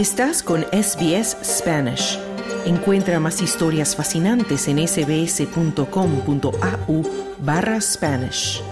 Estás con SBS Spanish. Encuentra más historias fascinantes en sbs.com.au barra Spanish.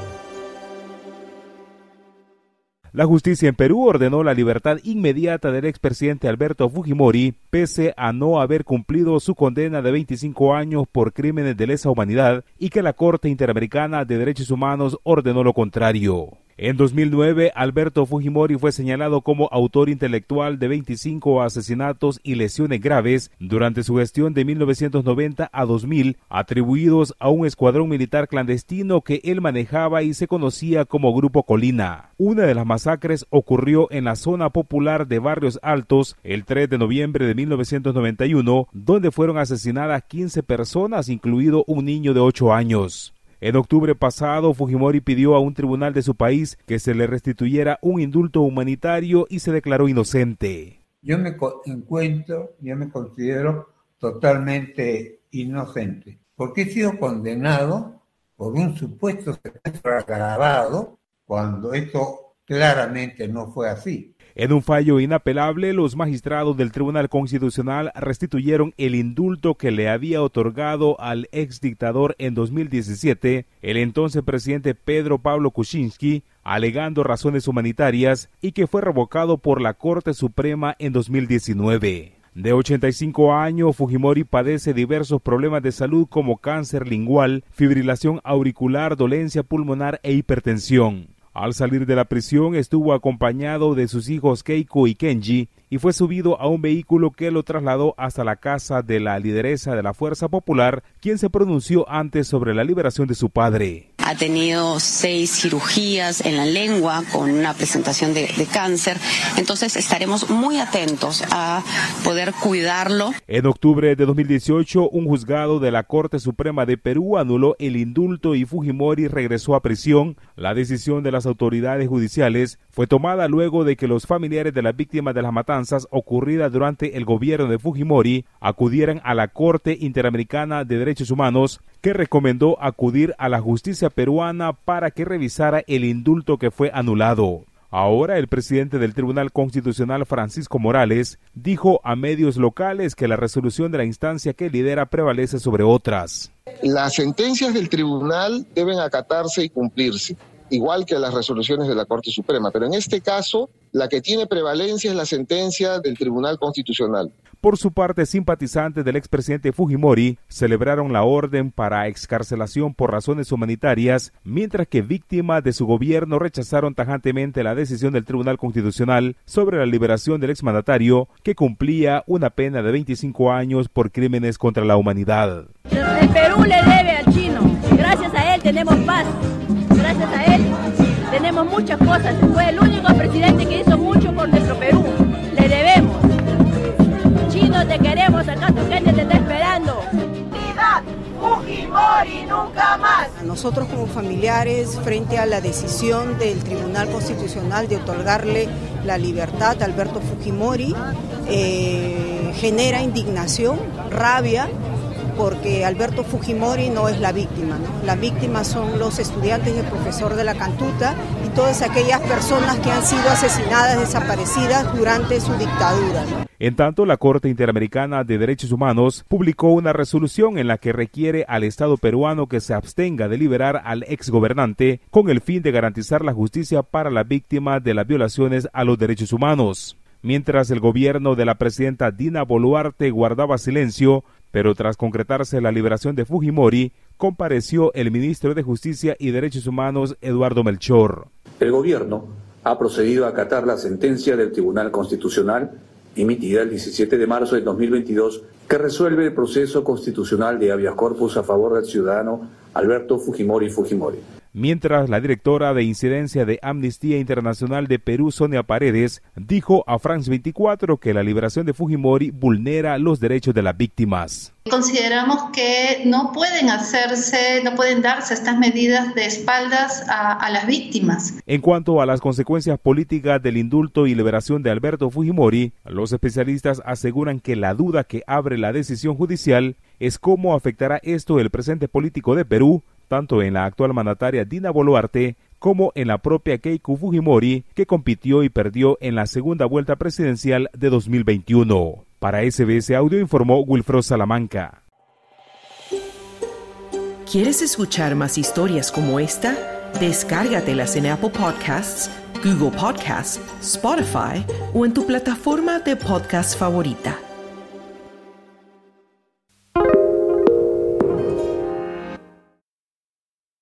La justicia en Perú ordenó la libertad inmediata del expresidente Alberto Fujimori, pese a no haber cumplido su condena de 25 años por crímenes de lesa humanidad y que la Corte Interamericana de Derechos Humanos ordenó lo contrario. En 2009, Alberto Fujimori fue señalado como autor intelectual de 25 asesinatos y lesiones graves durante su gestión de 1990 a 2000, atribuidos a un escuadrón militar clandestino que él manejaba y se conocía como Grupo Colina. Una de las masacres ocurrió en la zona popular de Barrios Altos el 3 de noviembre de 1991, donde fueron asesinadas 15 personas, incluido un niño de 8 años. En octubre pasado, Fujimori pidió a un tribunal de su país que se le restituyera un indulto humanitario y se declaró inocente. Yo me encuentro, yo me considero totalmente inocente, porque he sido condenado por un supuesto secuestro agravado cuando esto claramente no fue así. En un fallo inapelable, los magistrados del Tribunal Constitucional restituyeron el indulto que le había otorgado al ex dictador en 2017 el entonces presidente Pedro Pablo Kuczynski, alegando razones humanitarias y que fue revocado por la Corte Suprema en 2019. De 85 años, Fujimori padece diversos problemas de salud como cáncer lingual, fibrilación auricular, dolencia pulmonar e hipertensión. Al salir de la prisión estuvo acompañado de sus hijos Keiko y Kenji y fue subido a un vehículo que lo trasladó hasta la casa de la lideresa de la Fuerza Popular, quien se pronunció antes sobre la liberación de su padre ha tenido seis cirugías en la lengua con una presentación de, cáncer. Entonces estaremos muy atentos a poder cuidarlo. En octubre de 2018, un juzgado de la Corte Suprema de Perú anuló el indulto y Fujimori regresó a prisión. La decisión de las autoridades judiciales fue tomada luego de que los familiares de las víctimas de las matanzas ocurridas durante el gobierno de Fujimori acudieran a la Corte Interamericana de Derechos Humanos que recomendó acudir a la justicia peruana para que revisara el indulto que fue anulado. Ahora el presidente del Tribunal Constitucional, Francisco Morales, dijo a medios locales que la resolución de la instancia que lidera prevalece sobre otras. Las sentencias del tribunal deben acatarse y cumplirse igual que las resoluciones de la Corte Suprema, pero en este caso la que tiene prevalencia es la sentencia del Tribunal Constitucional. Por su parte, simpatizantes del expresidente Fujimori celebraron la orden para excarcelación por razones humanitarias, mientras que víctimas de su gobierno rechazaron tajantemente la decisión del Tribunal Constitucional sobre la liberación del exmandatario, que cumplía una pena de 25 años por crímenes contra la humanidad. El Perú le debe al chino. Gracias a él tenemos paz gracias a él tenemos muchas cosas. Fue el único presidente que hizo mucho por nuestro Perú. Acá tu gente te está esperando. Fujimori nunca más. Nosotros como familiares, frente a la decisión del Tribunal Constitucional de otorgarle la libertad a Alberto Fujimori, eh, genera indignación, rabia porque Alberto Fujimori no es la víctima, ¿no? La víctima son los estudiantes y el profesor de la Cantuta y todas aquellas personas que han sido asesinadas, desaparecidas durante su dictadura. En tanto, la Corte Interamericana de Derechos Humanos publicó una resolución en la que requiere al Estado peruano que se abstenga de liberar al exgobernante con el fin de garantizar la justicia para las víctimas de las violaciones a los derechos humanos. Mientras el gobierno de la presidenta Dina Boluarte guardaba silencio, pero tras concretarse la liberación de Fujimori, compareció el ministro de Justicia y Derechos Humanos, Eduardo Melchor. El gobierno ha procedido a acatar la sentencia del Tribunal Constitucional emitida el 17 de marzo de 2022 que resuelve el proceso constitucional de habeas corpus a favor del ciudadano Alberto Fujimori Fujimori mientras la directora de incidencia de Amnistía Internacional de Perú, Sonia Paredes, dijo a France 24 que la liberación de Fujimori vulnera los derechos de las víctimas. Consideramos que no pueden hacerse, no pueden darse estas medidas de espaldas a, a las víctimas. En cuanto a las consecuencias políticas del indulto y liberación de Alberto Fujimori, los especialistas aseguran que la duda que abre la decisión judicial es cómo afectará esto el presente político de Perú tanto en la actual mandataria Dina Boluarte como en la propia Keiko Fujimori, que compitió y perdió en la segunda vuelta presidencial de 2021. Para SBS Audio informó Wilfredo Salamanca. ¿Quieres escuchar más historias como esta? Descárgatelas en Apple Podcasts, Google Podcasts, Spotify o en tu plataforma de podcast favorita.